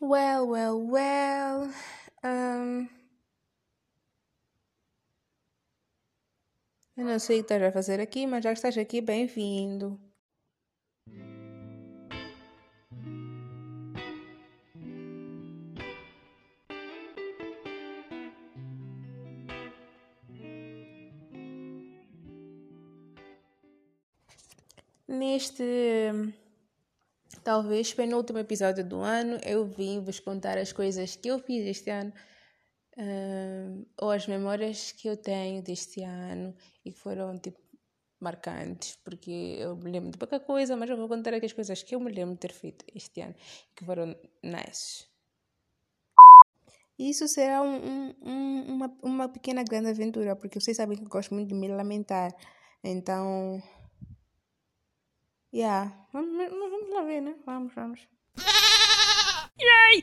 Well, well, well. Um, eu não sei o que estás a fazer aqui, mas já que estás aqui, bem-vindo. Neste talvez penúltimo episódio do ano, eu vim vos contar as coisas que eu fiz este ano uh, ou as memórias que eu tenho deste ano e que foram tipo marcantes, porque eu me lembro de pouca coisa, mas eu vou contar aqui as coisas que eu me lembro de ter feito este ano que foram nice. Isso será um, um, uma, uma pequena grande aventura, porque vocês sabem que eu gosto muito de me lamentar. Então, Yeah. Vamos, vamos lá ver, né? Vamos, vamos. Yay!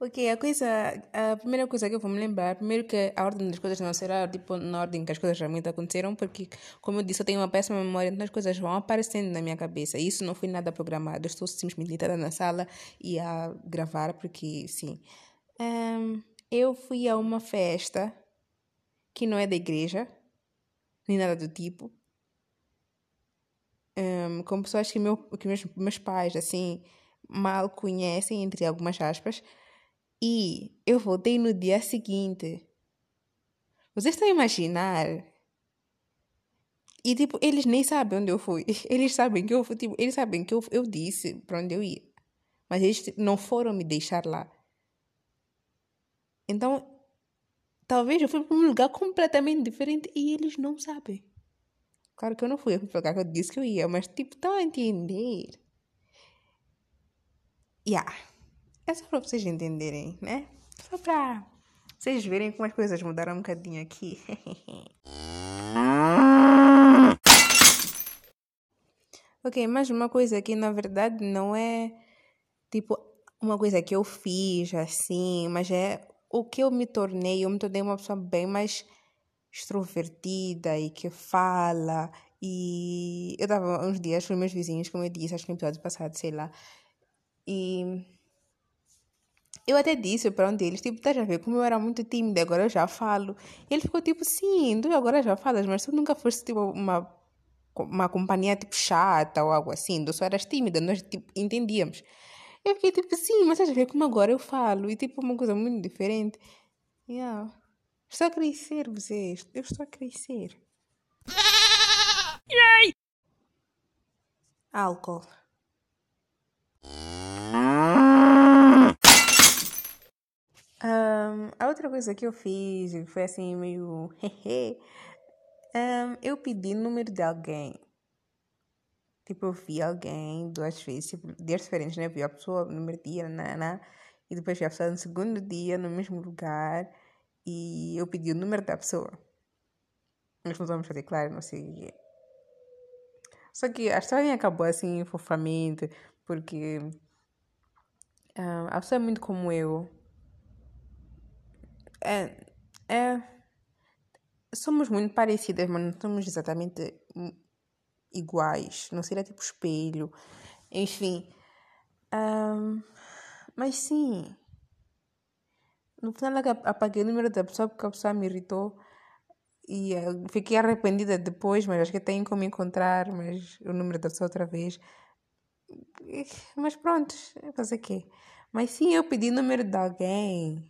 Ok, a coisa, a primeira coisa que eu vou me lembrar, primeiro que a ordem das coisas não será tipo na ordem que as coisas realmente aconteceram, porque, como eu disse, eu tenho uma péssima memória, então as coisas vão aparecendo na minha cabeça. E isso não foi nada programado, eu estou simplesmente deitada na sala e a gravar, porque, sim. Um, eu fui a uma festa que não é da igreja, nem nada do tipo, um, com pessoas que, meu, que meus, meus pais, assim, mal conhecem, entre algumas aspas, e eu voltei no dia seguinte. Vocês estão a imaginar? E, tipo, eles nem sabem onde eu fui. Eles sabem que eu fui, tipo, eles sabem que eu, eu disse para onde eu ia. Mas eles não foram me deixar lá. Então, talvez eu fui para um lugar completamente diferente e eles não sabem. Claro que eu não fui, eu fui que eu disse que eu ia, mas tipo, estão a entender? Yeah. É só para vocês entenderem, né? Só para vocês verem como as coisas mudaram um bocadinho aqui. ok, mas uma coisa que na verdade não é tipo uma coisa que eu fiz assim, mas é o que eu me tornei. Eu me tornei uma pessoa bem mais extrovertida e que fala. E eu estava uns dias com meus vizinhos, como eu disse, acho que no episódio passado, sei lá. E eu até disse para um deles, tipo, estás a ver como eu era muito tímida, agora eu já falo. E ele ficou tipo, sim, tu agora já falas, mas tu nunca foste tipo uma, uma companhia tipo chata ou algo assim, tu só eras tímida, nós tipo entendíamos. Eu fiquei tipo, sim, mas estás a ver como agora eu falo, e tipo, uma coisa muito diferente. Yeah. Estou a crescer, vocês. Eu estou a crescer. Yay! Álcool. Um, a outra coisa que eu fiz foi assim meio um, eu pedi número de alguém tipo eu vi alguém duas vezes tipo, dias diferentes né eu vi a pessoa no primeiro dia nana, e depois vi a pessoa no segundo dia no mesmo lugar e eu pedi o número da pessoa. Nós não vamos fazer claro, não sei. Só que a história acabou assim fofamente, porque uh, a pessoa é muito como eu. É, é, somos muito parecidas, mas não somos exatamente iguais. Não seria tipo espelho. Enfim. Um, mas sim, no final, apaguei o número da pessoa porque a pessoa me irritou. E fiquei arrependida depois, mas acho que tenho como encontrar mas o número da pessoa outra vez. Mas pronto, fazer o quê? Mas sim, eu pedi o número de alguém.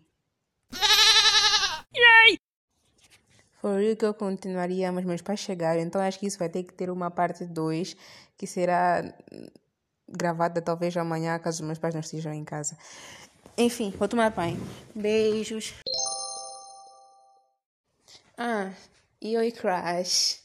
Foi que eu continuaria, mas meus pais chegaram. Então acho que isso vai ter que ter uma parte 2, que será gravada talvez amanhã, caso meus pais não estejam em casa. Enfim, vou tomar banho. Beijos. Ah, e oi, Crash.